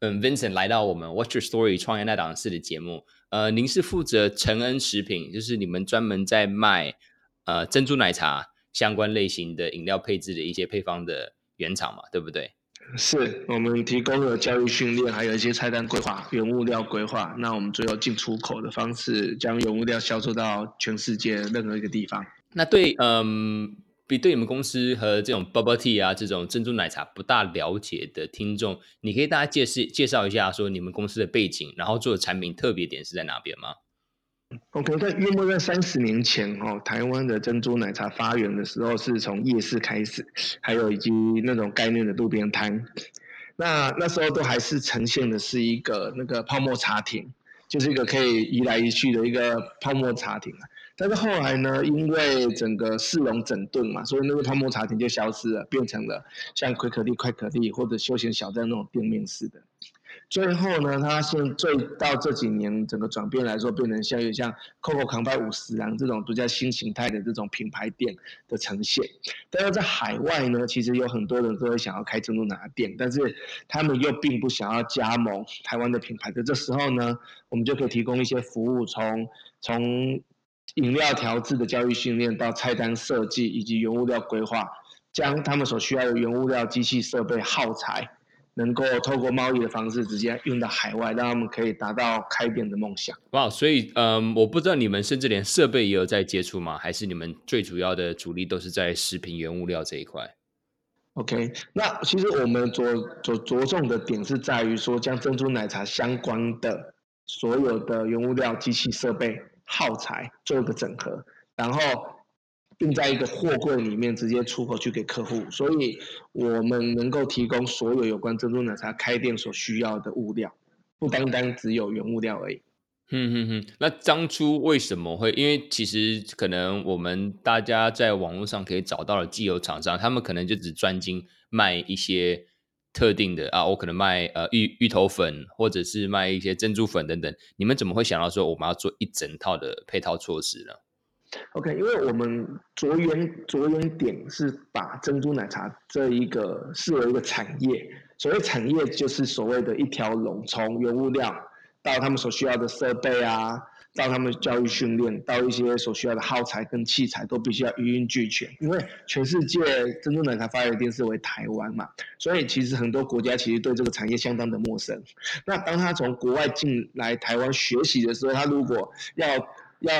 嗯 Vincent 来到我们 What's Your Story 创业那档事的节目。呃，您是负责承恩食品，就是你们专门在卖呃珍珠奶茶相关类型的饮料配置的一些配方的原厂嘛，对不对？是我们提供了教育训练，还有一些菜单规划、原物料规划。那我们最后进出口的方式，将原物料销售到全世界任何一个地方。那对，嗯。比对你们公司和这种 bubble tea 啊，这种珍珠奶茶不大了解的听众，你可以大家介绍介绍一下，说你们公司的背景，然后做的产品特别点是在哪边吗？OK，在约莫在三十年前，哦，台湾的珍珠奶茶发源的时候，是从夜市开始，还有以及那种概念的路边摊。那那时候都还是呈现的是一个那个泡沫茶亭，就是一个可以移来移去的一个泡沫茶亭啊。但是后来呢，因为整个市容整顿嘛，所以那个泡沫茶亭就消失了，变成了像奎可利、快可利或者休闲小站那种店面式的。最后呢，它现最到这几年整个转变来说，变成像有像 Coco 扛拜五十郎这种比较新形态的这种品牌店的呈现。但是在海外呢，其实有很多人都会想要开珍珠奶茶店，但是他们又并不想要加盟台湾的品牌在。这时候呢，我们就可以提供一些服务，从从饮料调制的教育训练到菜单设计以及原物料规划，将他们所需要的原物料、机器设备、耗材，能够透过贸易的方式直接运到海外，让他们可以达到开店的梦想。哇，所以嗯，我不知道你们甚至连设备也有在接触吗？还是你们最主要的主力都是在食品原物料这一块？OK，那其实我们着着着重的点是在于说，将珍珠奶茶相关的所有的原物料、机器设备。耗材做一个整合，然后并在一个货柜里面直接出口去给客户，所以我们能够提供所有有关珍珠奶茶开店所需要的物料，不单单只有原物料而已。嗯哼哼，那当初为什么会？因为其实可能我们大家在网络上可以找到的既有厂商，他们可能就只专精卖一些。特定的啊，我可能卖呃芋芋头粉，或者是卖一些珍珠粉等等。你们怎么会想到说我们要做一整套的配套措施呢？OK，因为我们着眼着眼点是把珍珠奶茶这一个视为一个产业。所谓产业，就是所谓的一条龙，从原物料到他们所需要的设备啊。到他们教育训练，到一些所需要的耗材跟器材，都必须要一应俱全。因为全世界珍珠奶茶发源地是为台湾嘛，所以其实很多国家其实对这个产业相当的陌生。那当他从国外进来台湾学习的时候，他如果要要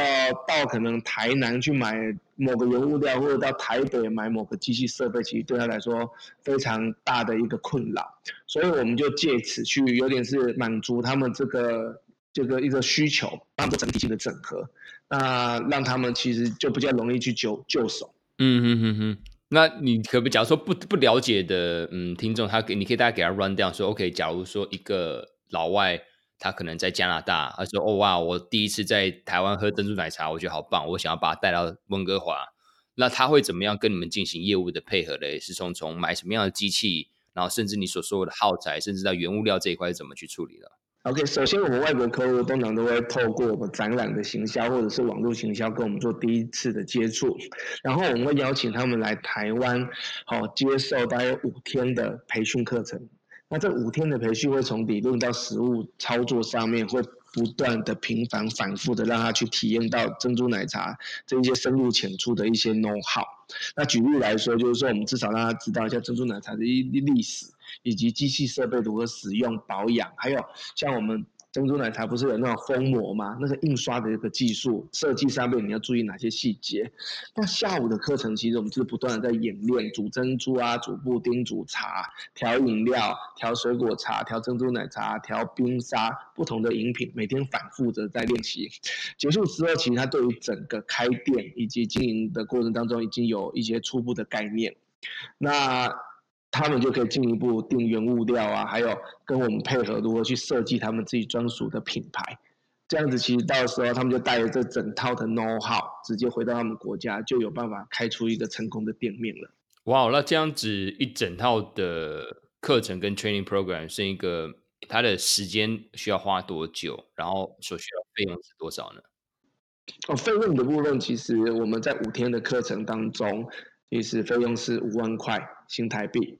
到可能台南去买某个原物料，或者到台北买某个机器设备，其实对他来说非常大的一个困扰。所以我们就借此去有点是满足他们这个。这个一个需求，让整体性的整合，那让他们其实就比较容易去就就手。嗯哼哼哼，那你可不可以，假如说不不了解的嗯听众，他给你可以大家给他 run down 说，OK，假如说一个老外，他可能在加拿大，他说哦哇，我第一次在台湾喝珍珠奶茶，我觉得好棒，我想要把它带到温哥华，那他会怎么样跟你们进行业务的配合嘞？是从从买什么样的机器，然后甚至你所说的耗材，甚至到原物料这一块是怎么去处理的？OK，首先我们外国客户通常都会透过我们展览的行销或者是网络行销跟我们做第一次的接触，然后我们会邀请他们来台湾，好接受大约五天的培训课程。那这五天的培训会从理论到实物操作上面，会不断的频繁反复的让他去体验到珍珠奶茶这一些深入浅出的一些 know how。那举例来说，就是说我们至少让他知道一下珍珠奶茶的一历史。以及机器设备如何使用保养，还有像我们珍珠奶茶不是有那种封膜吗？那个印刷的一个技术设计上面你要注意哪些细节？那下午的课程其实我们就是不断的在演练煮珍珠啊、煮布丁、煮茶、调饮料、调水果茶、调珍珠奶茶、调冰沙，不同的饮品，每天反复的在练习。结束之后，其实他对于整个开店以及经营的过程当中，已经有一些初步的概念。那他们就可以进一步定原物料啊，还有跟我们配合如何去设计他们自己专属的品牌。这样子其实到时候他们就带着这整套的 know how，直接回到他们国家，就有办法开出一个成功的店面了。哇，那这样子一整套的课程跟 training program 是一个，它的时间需要花多久？然后所需要费用是多少呢？哦，费用的部分其实我们在五天的课程当中，其实费用是五万块新台币。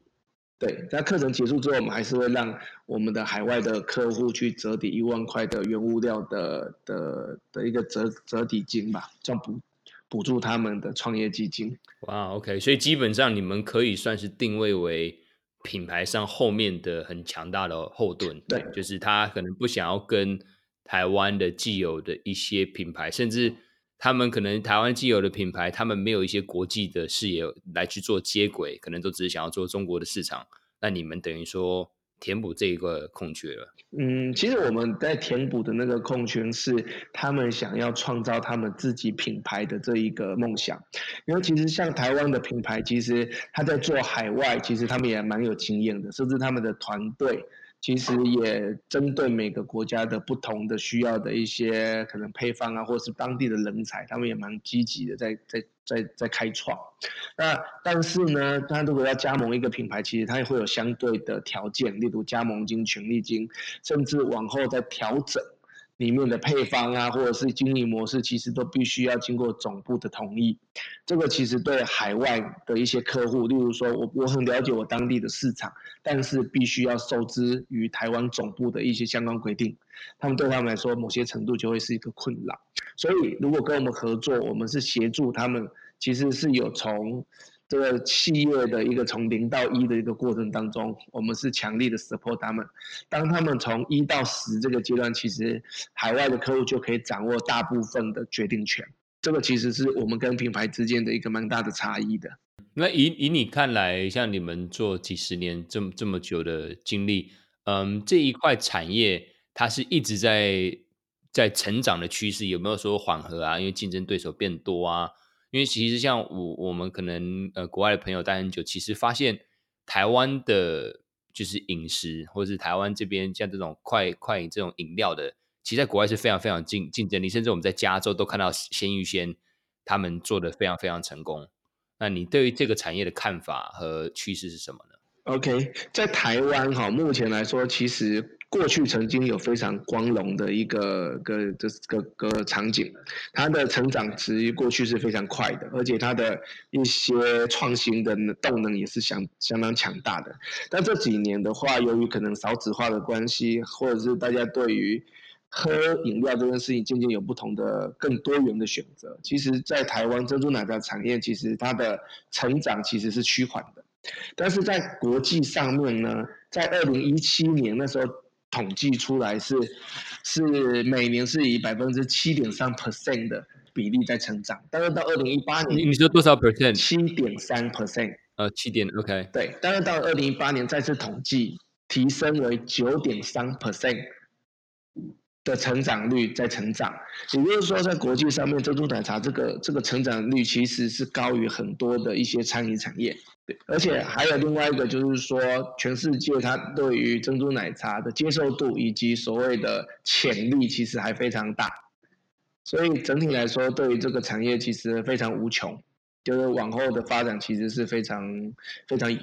对，在课程结束之后，我们还是会让我们的海外的客户去折抵一万块的原物料的的的一个折折抵金吧，这样补补助他们的创业基金。哇，OK，所以基本上你们可以算是定位为品牌上后面的很强大的后盾。对，就是他可能不想要跟台湾的既有的一些品牌，甚至他们可能台湾既有的品牌，他们没有一些国际的视野来去做接轨，可能都只是想要做中国的市场。那你们等于说填补这一个空缺了？嗯，其实我们在填补的那个空缺是他们想要创造他们自己品牌的这一个梦想。因为其实像台湾的品牌，其实他在做海外，其实他们也蛮有经验的，甚至他们的团队。其实也针对每个国家的不同的需要的一些可能配方啊，或者是当地的人才，他们也蛮积极的在在在在开创。那但是呢，他如果要加盟一个品牌，其实他也会有相对的条件，例如加盟金、权利金，甚至往后再调整。里面的配方啊，或者是经营模式，其实都必须要经过总部的同意。这个其实对海外的一些客户，例如说我我很了解我当地的市场，但是必须要受制于台湾总部的一些相关规定，他们对他们来说，某些程度就会是一个困扰。所以如果跟我们合作，我们是协助他们，其实是有从。这个企业的一个从零到一的一个过程当中，我们是强力的 support 他们。当他们从一到十这个阶段，其实海外的客户就可以掌握大部分的决定权。这个其实是我们跟品牌之间的一个蛮大的差异的。那以以你看来，像你们做几十年这么这么久的经历，嗯，这一块产业它是一直在在成长的趋势，有没有说缓和啊？因为竞争对手变多啊？因为其实像我我们可能呃国外的朋友待很久，其实发现台湾的就是饮食，或者是台湾这边像这种快快饮这种饮料的，其实在国外是非常非常竞竞争力，甚至我们在加州都看到鲜芋仙他们做的非常非常成功。那你对于这个产业的看法和趋势是什么呢？OK，在台湾哈，目前来说其实。过去曾经有非常光荣的一个个这个个个场景，它的成长值过去是非常快的，而且它的一些创新的动能也是相相当强大的。但这几年的话，由于可能少子化的关系，或者是大家对于喝饮料这件事情渐渐有不同的更多元的选择，其实，在台湾珍珠奶茶产业，其实它的成长其实是趋缓的。但是在国际上面呢，在二零一七年那时候。统计出来是是每年是以百分之七点三 percent 的比例在成长，但是到二零一八年，你说多少 percent？七点三 percent。呃，七点，OK。对，但是到二零一八年再次统计，提升为九点三 percent 的成长率在成长，也就是说，在国际上面，珍珠奶茶这个这个成长率其实是高于很多的一些餐饮产业。而且还有另外一个，就是说，全世界它对于珍珠奶茶的接受度以及所谓的潜力，其实还非常大。所以整体来说，对于这个产业其实非常无穷，就是往后的发展其实是非常非常，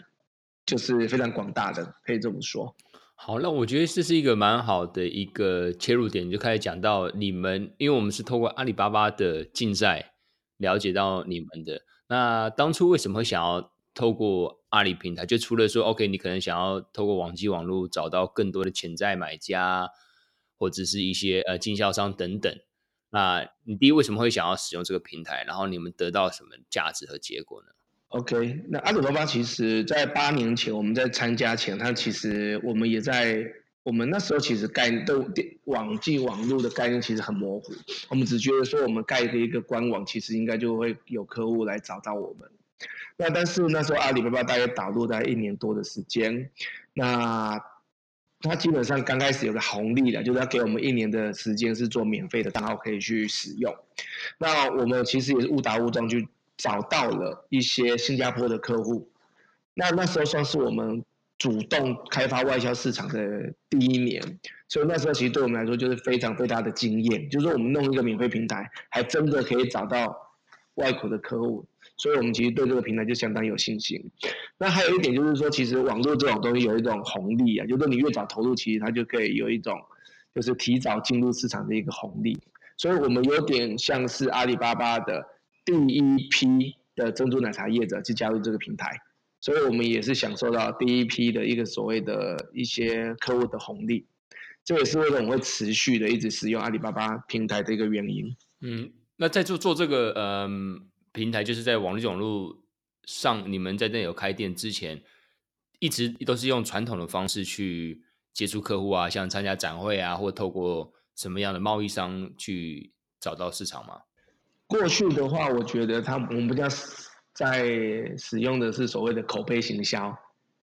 就是非常广大的，可以这么说。好，那我觉得这是一个蛮好的一个切入点，就开始讲到你们，因为我们是透过阿里巴巴的竞赛了解到你们的。那当初为什么会想要？透过阿里平台，就除了说，OK，你可能想要透过网际网络找到更多的潜在买家，或者是一些呃经销商等等。那你第一为什么会想要使用这个平台？然后你们得到什么价值和结果呢？OK，那阿里巴巴其实在八年前我们在参加前，它其实我们也在我们那时候其实概念都网际网络的概念其实很模糊，我们只觉得说我们盖的一个官网，其实应该就会有客户来找到我们。那但是那时候阿里巴巴大概导入在一年多的时间，那它基本上刚开始有个红利的，就是要给我们一年的时间是做免费的账号可以去使用。那我们其实也是误打误撞去找到了一些新加坡的客户，那那时候算是我们主动开发外销市场的第一年，所以那时候其实对我们来说就是非常非常的惊艳，就是我们弄一个免费平台，还真的可以找到外国的客户，所以我们其实对这个平台就相当有信心。那还有一点就是说，其实网络这种东西有一种红利啊，就是你越早投入，其实它就可以有一种就是提早进入市场的一个红利。所以我们有点像是阿里巴巴的第一批的珍珠奶茶业者去加入这个平台，所以我们也是享受到第一批的一个所谓的一些客户的红利，这也是为什么会持续的一直使用阿里巴巴平台的一个原因。嗯，那在做做这个嗯平台，就是在网络网络上，你们在那有开店之前，一直都是用传统的方式去接触客户啊，像参加展会啊，或透过。什么样的贸易商去找到市场吗？过去的话，我觉得他我们比较在使用的是所谓的口碑行销，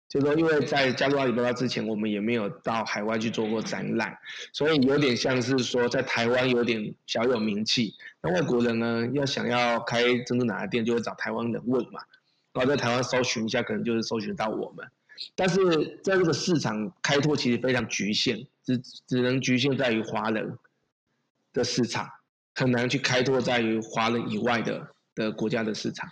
就说，因为在加入阿里巴巴之前，我们也没有到海外去做过展览，所以有点像是说在台湾有点小有名气。那外国人呢，要想要开珍珠奶茶店，就会找台湾人问嘛，然后在台湾搜寻一下，可能就是搜寻到我们。但是在这个市场开拓其实非常局限，只只能局限在于华人的市场，很难去开拓在于华人以外的的国家的市场。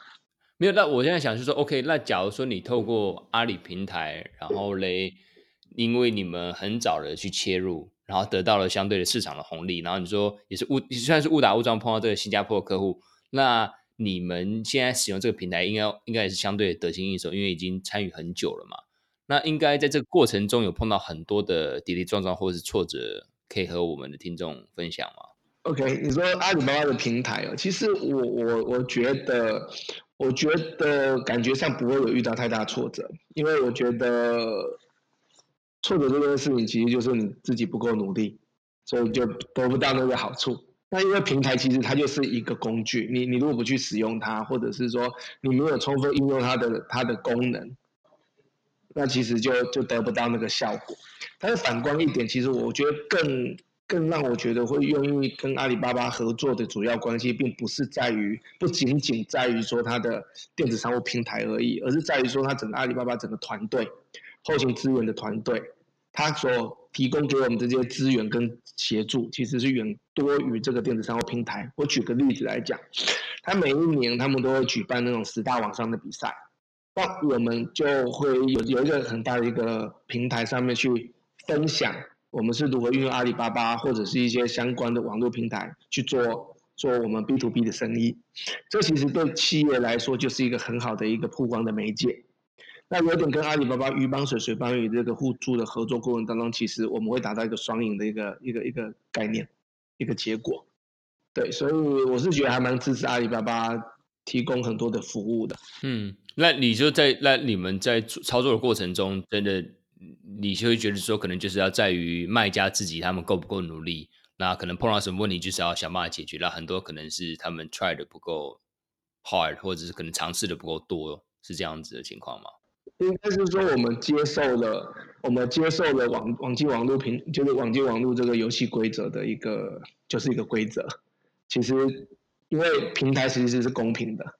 没有，那我现在想是说，OK，那假如说你透过阿里平台，然后嘞，因为你们很早的去切入，然后得到了相对的市场的红利，然后你说也是误，虽然是误打误撞碰到这个新加坡的客户，那你们现在使用这个平台，应该应该也是相对得心应手，因为已经参与很久了嘛。那应该在这个过程中有碰到很多的跌跌撞撞或者是挫折，可以和我们的听众分享吗？OK，你说阿里巴巴的平台哦，其实我我我觉得，我觉得感觉上不会有遇到太大挫折，因为我觉得挫折这件事情其实就是你自己不够努力，所以就得不到那个好处。那因为平台其实它就是一个工具，你你如果不去使用它，或者是说你没有充分应用它的它的功能。那其实就就得不到那个效果，但是反观一点，其实我觉得更更让我觉得会愿意跟阿里巴巴合作的主要关系，并不是在于不仅仅在于说它的电子商务平台而已，而是在于说它整个阿里巴巴整个团队，后勤资源的团队，它所提供给我们这些资源跟协助，其实是远多于这个电子商务平台。我举个例子来讲，它每一年他们都会举办那种十大网商的比赛。那我们就会有有一个很大的一个平台上面去分享，我们是如何运用阿里巴巴或者是一些相关的网络平台去做做我们 B to B 的生意。这其实对企业来说就是一个很好的一个曝光的媒介。那有点跟阿里巴巴鱼帮水，水帮鱼这个互助的合作过程当中，其实我们会达到一个双赢的一个一个一个概念，一个结果。对，所以我是觉得还蛮支持阿里巴巴提供很多的服务的。嗯。那你就在那你们在操作的过程中，真的你就会觉得说，可能就是要在于卖家自己他们够不够努力，那可能碰到什么问题，就是要想办法解决。那很多可能是他们 try 的不够 hard，或者是可能尝试的不够多，是这样子的情况吗？应该是说我们接受了，我们接受了网网际网络平，就是网际网络这个游戏规则的一个，就是一个规则。其实因为平台其实是公平的。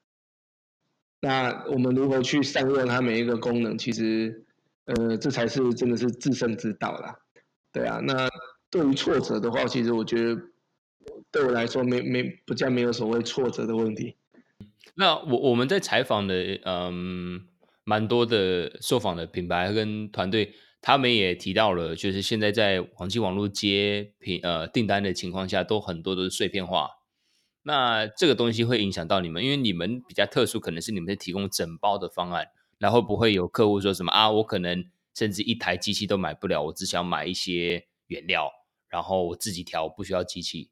那我们如何去善用它每一个功能？其实，呃，这才是真的是制胜之道啦。对啊，那对于挫折的话，其实我觉得对我来说没没不叫没有所谓挫折的问题。那我我们在采访的嗯，蛮多的受访的品牌跟团队，他们也提到了，就是现在在网际网络接品呃订单的情况下，都很多都是碎片化。那这个东西会影响到你们，因为你们比较特殊，可能是你们在提供整包的方案，然后不会有客户说什么啊，我可能甚至一台机器都买不了，我只想买一些原料，然后我自己调，不需要机器。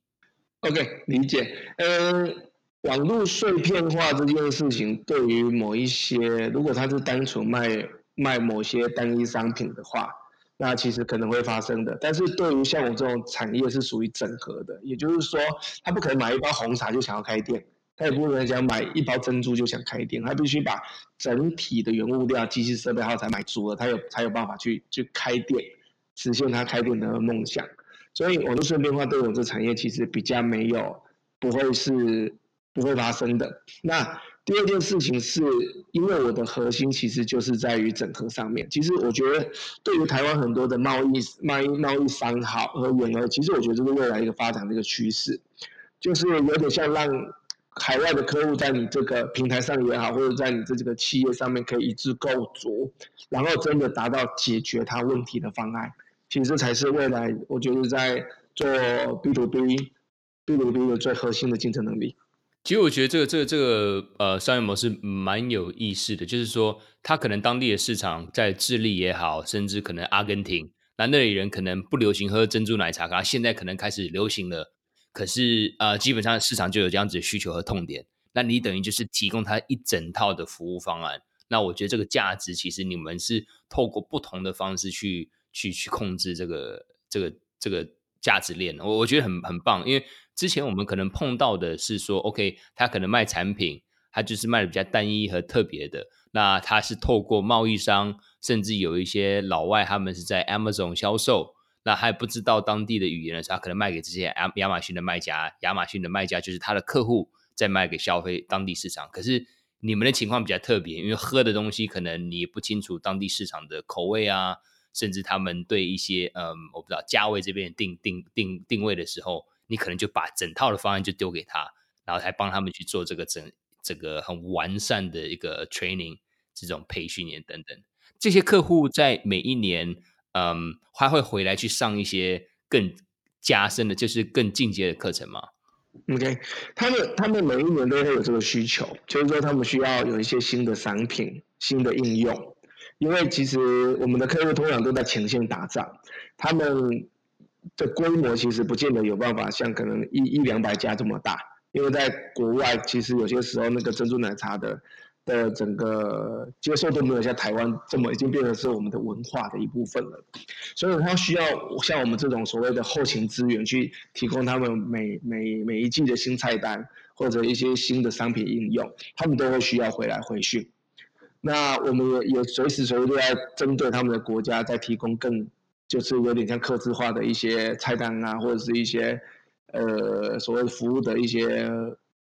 OK，理解。嗯，网络碎片化这件事情，对于某一些，如果他是单纯卖卖某些单一商品的话。那其实可能会发生的，但是对于像我这种产业是属于整合的，也就是说，他不可能买一包红茶就想要开店，他也不可能想买一包珍珠就想开店，他必须把整体的原物料、机器设备还有才买足了，他有才有办法去去开店，实现他开店的梦想。所以我的碎片化对我这产业其实比较没有，不会是不会发生的。那第二件事情是因为我的核心其实就是在于整合上面。其实我觉得对于台湾很多的贸易贸易贸易商好而言呢，其实我觉得这是未来一个发展的一个趋势，就是有点像让海外的客户在你这个平台上也好，或者在你这个企业上面可以一致构筑，然后真的达到解决他问题的方案。其实这才是未来我觉得在做 B to B B to B 的最核心的竞争能力。其实我觉得这个这个这个呃商业模式蛮有意思的，就是说它可能当地的市场在智利也好，甚至可能阿根廷，那那里人可能不流行喝珍珠奶茶，可现在可能开始流行了。可是呃基本上市场就有这样子的需求和痛点，那你等于就是提供他一整套的服务方案。那我觉得这个价值其实你们是透过不同的方式去去去控制这个这个这个价值链，我我觉得很很棒，因为。之前我们可能碰到的是说，OK，他可能卖产品，他就是卖的比较单一和特别的。那他是透过贸易商，甚至有一些老外，他们是在 Amazon 销售，那还不知道当地的语言的时候，他可能卖给这些亚亚马逊的卖家，亚马逊的卖家就是他的客户，在卖给消费当地市场。可是你们的情况比较特别，因为喝的东西可能你不清楚当地市场的口味啊，甚至他们对一些嗯，我不知道价位这边定定定定位的时候。你可能就把整套的方案就丢给他，然后还帮他们去做这个整这个很完善的一个 training 这种培训也等等。这些客户在每一年，嗯，还会回来去上一些更加深的，就是更进阶的课程吗？OK，他们他们每一年都会有这个需求，就是说他们需要有一些新的商品、新的应用，因为其实我们的客户通常都在前线打仗，他们。的规模其实不见得有办法像可能一一两百家这么大，因为在国外其实有些时候那个珍珠奶茶的的整个接受都没有像台湾这么已经变成是我们的文化的一部分了，所以他需要像我们这种所谓的后勤资源去提供他们每每每一季的新菜单或者一些新的商品应用，他们都会需要回来回训。那我们也也随时随地都在针对他们的国家在提供更。就是有点像客制化的一些菜单啊，或者是一些呃所谓服务的一些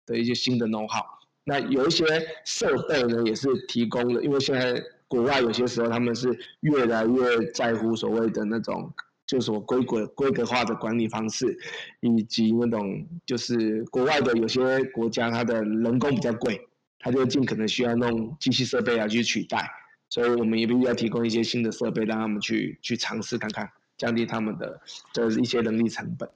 的一些新的 know how。那有一些设备呢，也是提供的，因为现在国外有些时候他们是越来越在乎所谓的那种，就是我规格规格化的管理方式，以及那种就是国外的有些国家它的人工比较贵，它就尽可能需要弄机器设备来去取代。所以我们也必须要提供一些新的设备，让他们去去尝试看看，降低他们的就是一些人力成本。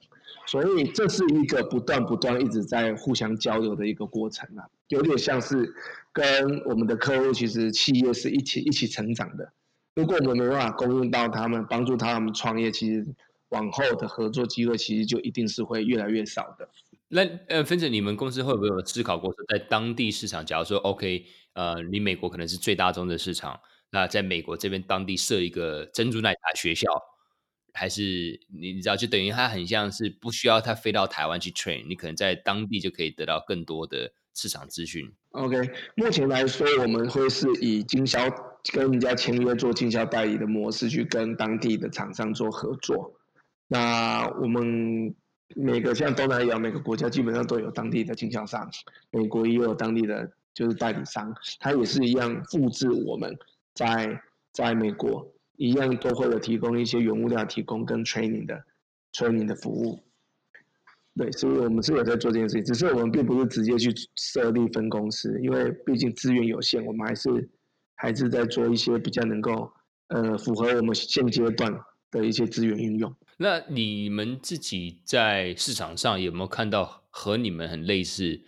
所以这是一个不断不断一直在互相交流的一个过程啊，有点像是跟我们的客户其实企业是一起一起成长的。如果我们没办法供应到他们，帮助他们创业，其实往后的合作机会其实就一定是会越来越少的。那呃，芬姐，你们公司会不会有思考过说，在当地市场，假如说 OK？呃，你美国可能是最大宗的市场，那在美国这边当地设一个珍珠奶茶学校，还是你你知道，就等于它很像是不需要他飞到台湾去 train，你可能在当地就可以得到更多的市场资讯。OK，目前来说，我们会是以经销跟人家签约做经销代理的模式去跟当地的厂商做合作。那我们每个像东南亚每个国家基本上都有当地的经销商，美国也有当地的。就是代理商，他也是一样复制我们在在美国一样都会有提供一些原物料提供跟 training 的 training 的服务。对，所以我们是有在做这件事情，只是我们并不是直接去设立分公司，因为毕竟资源有限，我们还是还是在做一些比较能够呃符合我们现阶段的一些资源运用。那你们自己在市场上有没有看到和你们很类似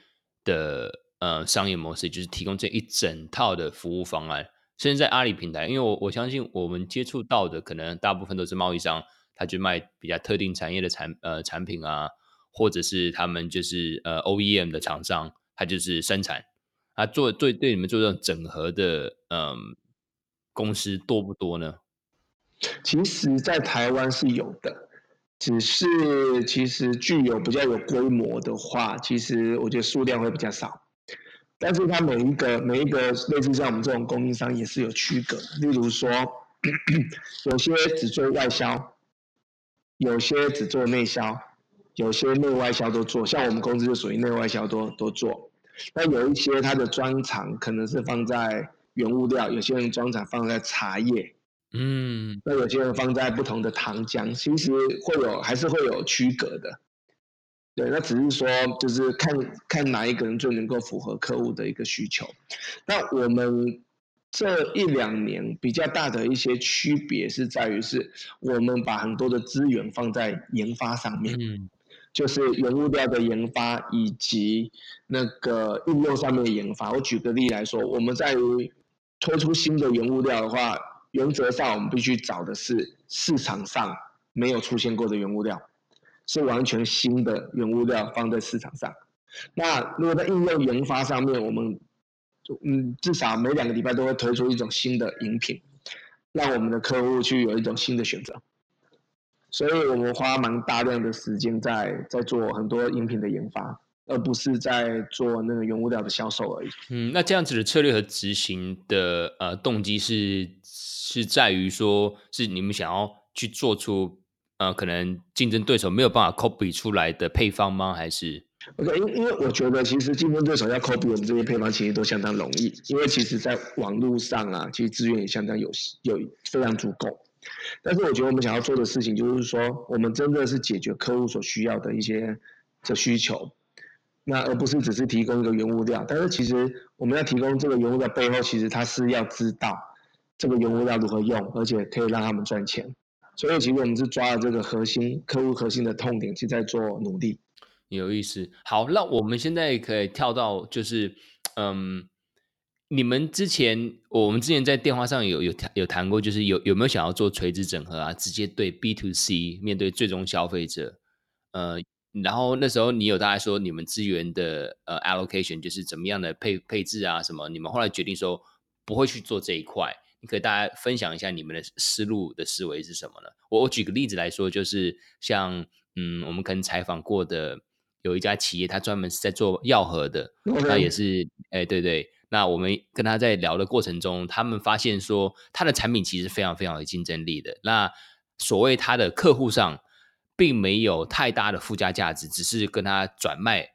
的？呃，商业模式就是提供这一整套的服务方案，甚至在阿里平台，因为我我相信我们接触到的可能大部分都是贸易商，他去卖比较特定产业的产呃产品啊，或者是他们就是呃 OEM 的厂商，他就是生产，他做对对你们做这种整合的嗯、公司多不多呢？其实，在台湾是有的，只是其实具有比较有规模的话，其实我觉得数量会比较少。但是它每一个每一个类似像我们这种供应商也是有区隔，例如说，有些只做外销，有些只做内销，有些内外销都做。像我们公司就属于内外销都都做。那有一些它的专长可能是放在原物料，有些人专长放在茶叶，嗯，那有些人放在不同的糖浆，其实会有还是会有区隔的。对，那只是说就是看看哪一个人最能够符合客户的一个需求。那我们这一两年比较大的一些区别是在于，是我们把很多的资源放在研发上面。嗯就是原物料的研发以及那个应用上面的研发。我举个例来说，我们在于推出新的原物料的话，原则上我们必须找的是市场上没有出现过的原物料，是完全新的原物料放在市场上。那如果在应用研发上面，我们就嗯至少每两个礼拜都会推出一种新的饮品，让我们的客户去有一种新的选择。所以我们花蛮大量的时间在在做很多饮品的研发，而不是在做那个原物料的销售而已。嗯，那这样子的策略和执行的呃动机是是在于说，是你们想要去做出呃可能竞争对手没有办法 copy 出来的配方吗？还是？OK，因因为我觉得其实竞争对手要 copy 我们这些配方，其实都相当容易，因为其实在网络上啊，其实资源也相当有有非常足够。但是我觉得我们想要做的事情，就是说，我们真的是解决客户所需要的一些的需求，那而不是只是提供一个原物料。但是其实我们要提供这个原物料背后，其实他是要知道这个原物料如何用，而且可以让他们赚钱。所以其实我们是抓了这个核心客户核心的痛点，去在做努力。有意思。好，那我们现在可以跳到就是，嗯。你们之前，我们之前在电话上有有谈有谈过，就是有有没有想要做垂直整合啊？直接对 B to C 面对最终消费者，呃，然后那时候你有大概说你们资源的呃 allocation 就是怎么样的配配置啊什么？你们后来决定说不会去做这一块，你可以大家分享一下你们的思路的思维是什么呢？我我举个例子来说，就是像嗯，我们可能采访过的有一家企业，它专门是在做药盒的，那也是哎对对。那我们跟他在聊的过程中，他们发现说，他的产品其实非常非常有竞争力的。那所谓他的客户上，并没有太大的附加价值，只是跟他转卖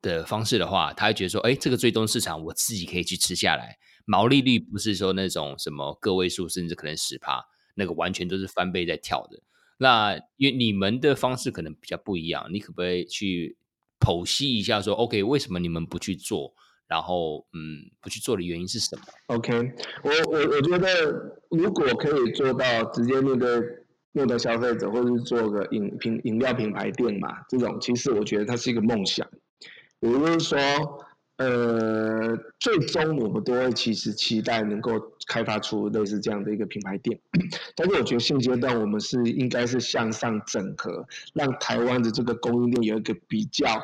的方式的话，他会觉得说，哎，这个最终市场我自己可以去吃下来，毛利率不是说那种什么个位数，甚至可能十趴，那个完全都是翻倍在跳的。那因为你们的方式可能比较不一样，你可不可以去剖析一下说，OK，为什么你们不去做？然后，嗯，不去做的原因是什么？OK，我我我觉得，如果可以做到直接面对面对消费者，或者是做个饮品饮料品牌店嘛，这种其实我觉得它是一个梦想。也就是说，呃，最终我们都会其实期待能够开发出类似这样的一个品牌店。但是我觉得现阶段我们是应该是向上整合，让台湾的这个供应链有一个比较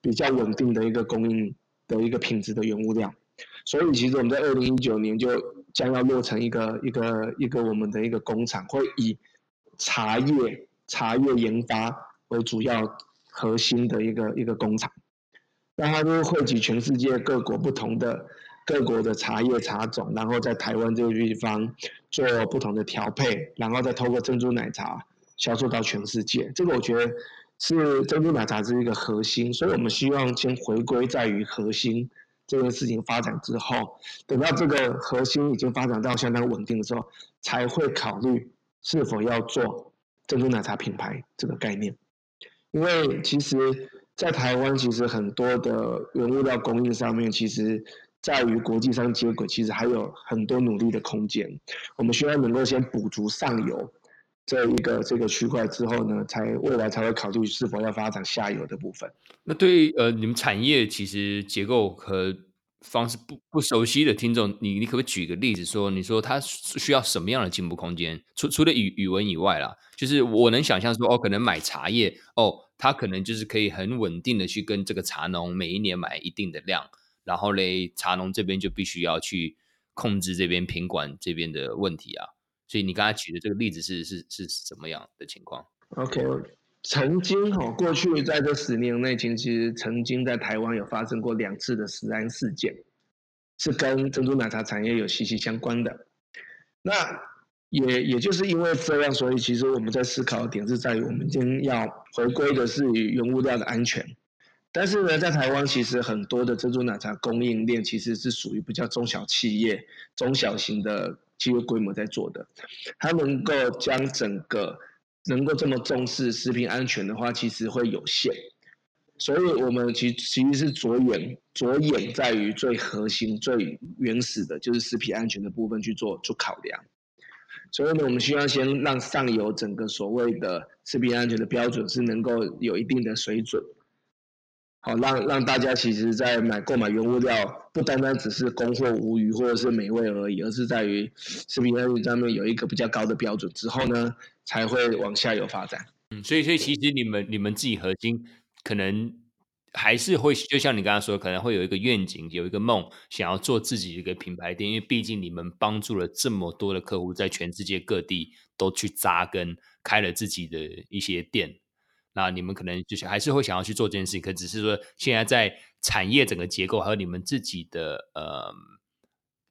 比较稳定的一个供应。的一个品质的原物料，所以其实我们在二零一九年就将要落成一个一个一个我们的一个工厂，会以茶叶茶叶研发为主要核心的一个一个工厂，那它就汇集全世界各国不同的各国的茶叶茶种，然后在台湾这个地方做不同的调配，然后再透过珍珠奶茶销售到全世界。这个我觉得。是珍珠奶茶是一个核心，所以我们希望先回归在于核心这件事情发展之后，等到这个核心已经发展到相当稳定的时候，才会考虑是否要做珍珠奶茶品牌这个概念。因为其实，在台湾其实很多的原物料供应上面，其实在于国际上接轨，其实还有很多努力的空间。我们需要能够先补足上游。这一个这个区块之后呢，才未来才会考虑是否要发展下游的部分。那对于呃你们产业其实结构和方式不不熟悉的听众，你你可不可以举个例子说，你说它需要什么样的进步空间？除除了语语文以外啦，就是我能想象说哦，可能买茶叶哦，他可能就是可以很稳定的去跟这个茶农每一年买一定的量，然后嘞，茶农这边就必须要去控制这边品管这边的问题啊。所以你刚才举的这个例子是是是什么样的情况？OK，曾经哈，过去在这十年内，其实曾经在台湾有发生过两次的食安事件，是跟珍珠奶茶产业有息息相关的。那也也就是因为这样，所以其实我们在思考的点是在于，我们今天要回归的是原物料的安全，但是呢，在台湾其实很多的珍珠奶茶供应链其实是属于比较中小企业、中小型的企业规模在做的，它能够将整个能够这么重视食品安全的话，其实会有限。所以，我们其其实是着眼着眼在于最核心、最原始的，就是食品安全的部分去做做考量。所以呢，我们需要先让上游整个所谓的食品安全的标准是能够有一定的水准，好让让大家其实在买购买原物料，不单单只是供货无虞或者是美味而已，而是在于食品安全上面有一个比较高的标准之后呢，才会往下游发展。嗯，所以所以其实你们你们自己核心。可能还是会，就像你刚刚说，可能会有一个愿景，有一个梦，想要做自己一个品牌店。因为毕竟你们帮助了这么多的客户，在全世界各地都去扎根，开了自己的一些店。那你们可能就是还是会想要去做这件事情，可只是说现在在产业整个结构还有你们自己的呃。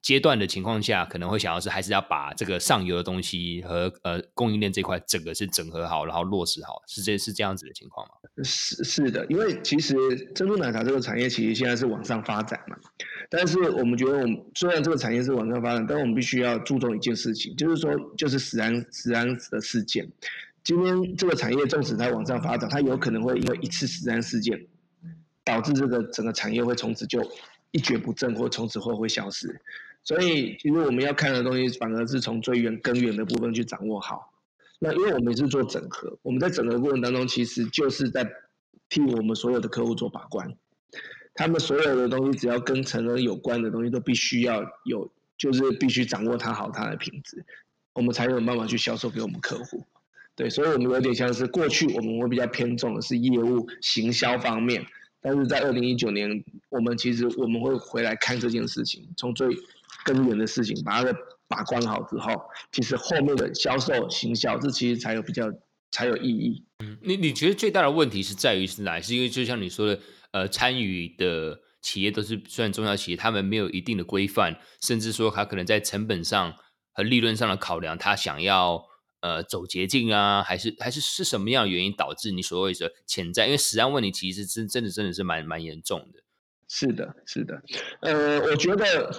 阶段的情况下，可能会想要是还是要把这个上游的东西和呃供应链这块整个是整合好，然后落实好，是这是这样子的情况吗？是是的，因为其实珍珠奶茶这个产业其实现在是往上发展嘛，但是我们觉得我们虽然这个产业是往上发展，但我们必须要注重一件事情，就是说就是食安食安的事件。今天这个产业纵使它往上发展，它有可能会因为一次食安事件，导致这个整个产业会从此就一蹶不振，或从此会会消失。所以，其实我们要看的东西，反而是从最远根源的部分去掌握好。那因为我们是做整合，我们在整合过程当中，其实就是在替我们所有的客户做把关。他们所有的东西，只要跟成人有关的东西，都必须要有，就是必须掌握它好它的品质，我们才有办法去销售给我们客户。对，所以我们有点像是过去我们会比较偏重的是业务行销方面，但是在二零一九年，我们其实我们会回来看这件事情，从最根源的事情，把它的把关好之后，其实后面的销售行销，这其实才有比较才有意义。嗯，你你觉得最大的问题是在于是哪？是因为就像你说的，呃，参与的企业都是虽然中小企业，他们没有一定的规范，甚至说他可能在成本上和利润上的考量，他想要呃走捷径啊，还是还是是什么样的原因导致你所谓的潜在？因为食安问题其实真真的真的是蛮蛮严重的。是的，是的，呃，我觉得。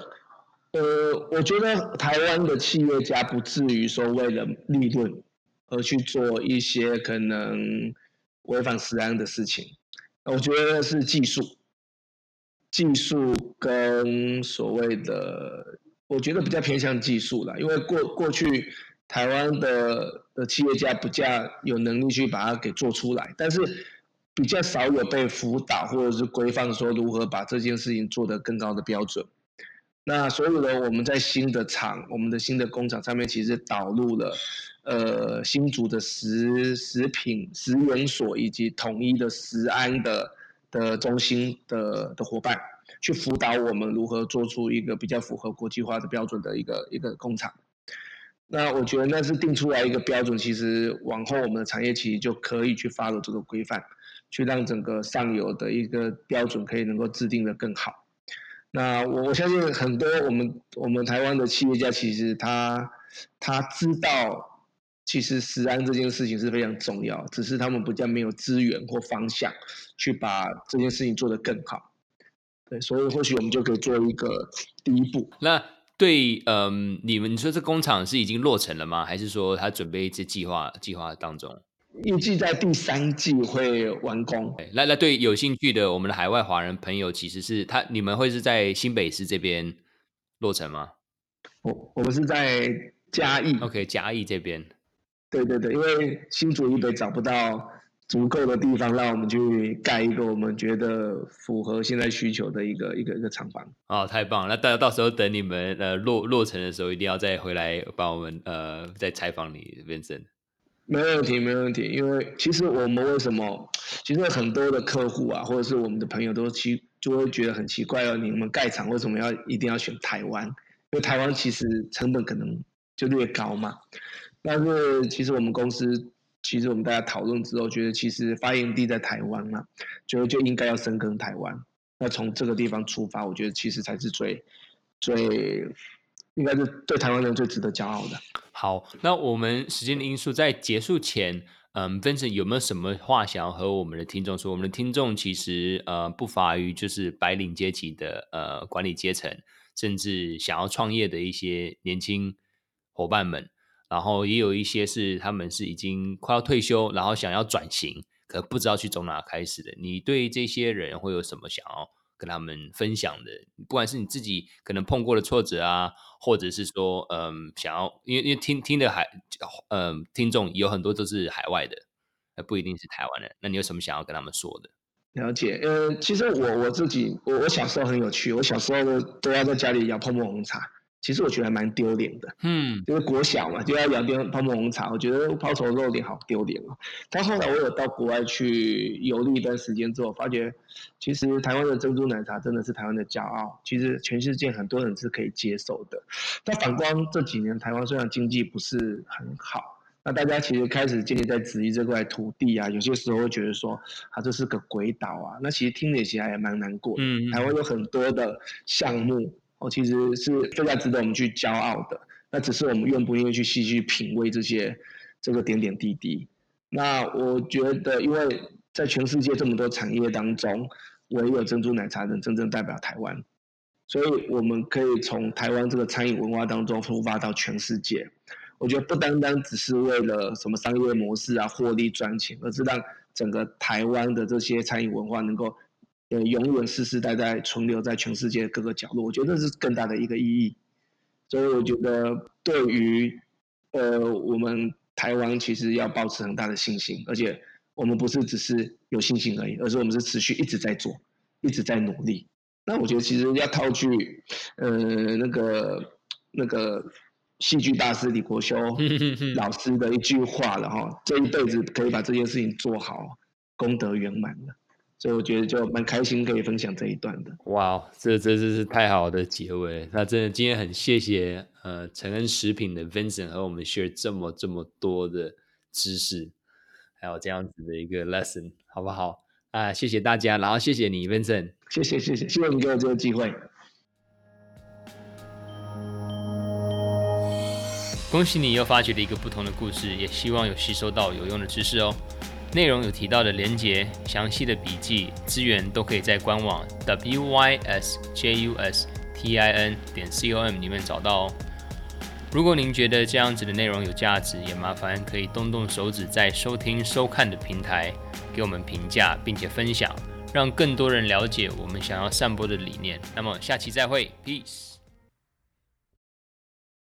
呃，我觉得台湾的企业家不至于说为了利润而去做一些可能违反食安的事情。我觉得是技术，技术跟所谓的，我觉得比较偏向技术啦，因为过过去台湾的的企业家比较有能力去把它给做出来，但是比较少有被辅导或者是规范说如何把这件事情做得更高的标准。那所以呢，我们在新的厂，我们的新的工厂上面，其实导入了，呃，新竹的食食品食研所以及统一的食安的的中心的的伙伴，去辅导我们如何做出一个比较符合国际化的标准的一个一个工厂。那我觉得那是定出来一个标准，其实往后我们的产业其实就可以去发了这个规范，去让整个上游的一个标准可以能够制定的更好。那我我相信很多我们我们台湾的企业家，其实他他知道，其实食安这件事情是非常重要，只是他们比较没有资源或方向去把这件事情做得更好。对，所以或许我们就可以做一个第一步。那对，嗯，你们你说这工厂是已经落成了吗？还是说他准备一些计划计划当中？预计在第三季会完工。那那对有兴趣的我们的海外华人朋友，其实是他你们会是在新北市这边落成吗？我我们是在嘉义。OK，嘉义这边。对对对，因为新竹以北找不到足够的地方，让我们去盖一个我们觉得符合现在需求的一个一个一个厂房。哦，太棒了！那大家到时候等你们呃落落成的时候，一定要再回来帮我们呃再采访你，Vincent。没问题，没问题。因为其实我们为什么，其实很多的客户啊，或者是我们的朋友都奇就会觉得很奇怪哦，你们盖厂为什么要一定要选台湾？因为台湾其实成本可能就略高嘛。但是其实我们公司，其实我们大家讨论之后，觉得其实发源地在台湾嘛，觉得就应该要深耕台湾。那从这个地方出发，我觉得其实才是最最。应该是对台湾人最值得骄傲的。好，那我们时间的因素在结束前，嗯，Vincent 有没有什么话想要和我们的听众说？我们的听众其实呃不乏于就是白领阶级的呃管理阶层，甚至想要创业的一些年轻伙伴们，然后也有一些是他们是已经快要退休，然后想要转型，可不知道去从哪开始的。你对这些人会有什么想要跟他们分享的？不管是你自己可能碰过的挫折啊，或者是说，嗯，想要，因为因为听听的海，嗯，听众有很多都是海外的，不一定是台湾的。那你有什么想要跟他们说的？了解，呃，其实我我自己，我我小时候很有趣，我小时候都要在家里摇泡沫红茶。其实我觉得还蛮丢脸的，嗯，就是国小嘛，就要聊点泡沫红茶，我觉得抛头露脸好丢脸哦。但后来我有到国外去游历一段时间之后，发觉其实台湾的珍珠奶茶真的是台湾的骄傲，其实全世界很多人是可以接受的。但反观这几年台湾虽然经济不是很好，那大家其实开始渐渐在质疑这块土地啊，有些时候会觉得说啊，这是个鬼岛啊，那其实听起来也蛮难过的。嗯，台湾有很多的项目。哦，其实是非常值得我们去骄傲的。那只是我们愿不愿意去细细品味这些这个点点滴滴。那我觉得，因为在全世界这么多产业当中，唯有珍珠奶茶能真正代表台湾，所以我们可以从台湾这个餐饮文化当中出发到全世界。我觉得不单单只是为了什么商业模式啊、获利赚钱，而是让整个台湾的这些餐饮文化能够。呃，永远世世代代存留在全世界各个角落，我觉得这是更大的一个意义。所以我觉得，对于呃我们台湾，其实要保持很大的信心，而且我们不是只是有信心而已，而是我们是持续一直在做，一直在努力。那我觉得，其实要套句呃那个那个戏剧大师李国修 老师的一句话了哈，这一辈子可以把这件事情做好，功德圆满了。所以我觉得就蛮开心可以分享这一段的。哇，这这真是太好的结尾。那真的今天很谢谢呃承恩食品的 Vincent 和我们 share 这么这么多的知识，还有这样子的一个 lesson，好不好？啊，谢谢大家，然后谢谢你 Vincent，谢谢谢谢，谢谢你给我这个机会。恭喜你又发掘了一个不同的故事，也希望有吸收到有用的知识哦。内容有提到的连接、详细的笔记、资源都可以在官网 wysjustin 点 com 里面找到哦。如果您觉得这样子的内容有价值，也麻烦可以动动手指在收听收看的平台给我们评价，并且分享，让更多人了解我们想要散播的理念。那么下期再会，Peace。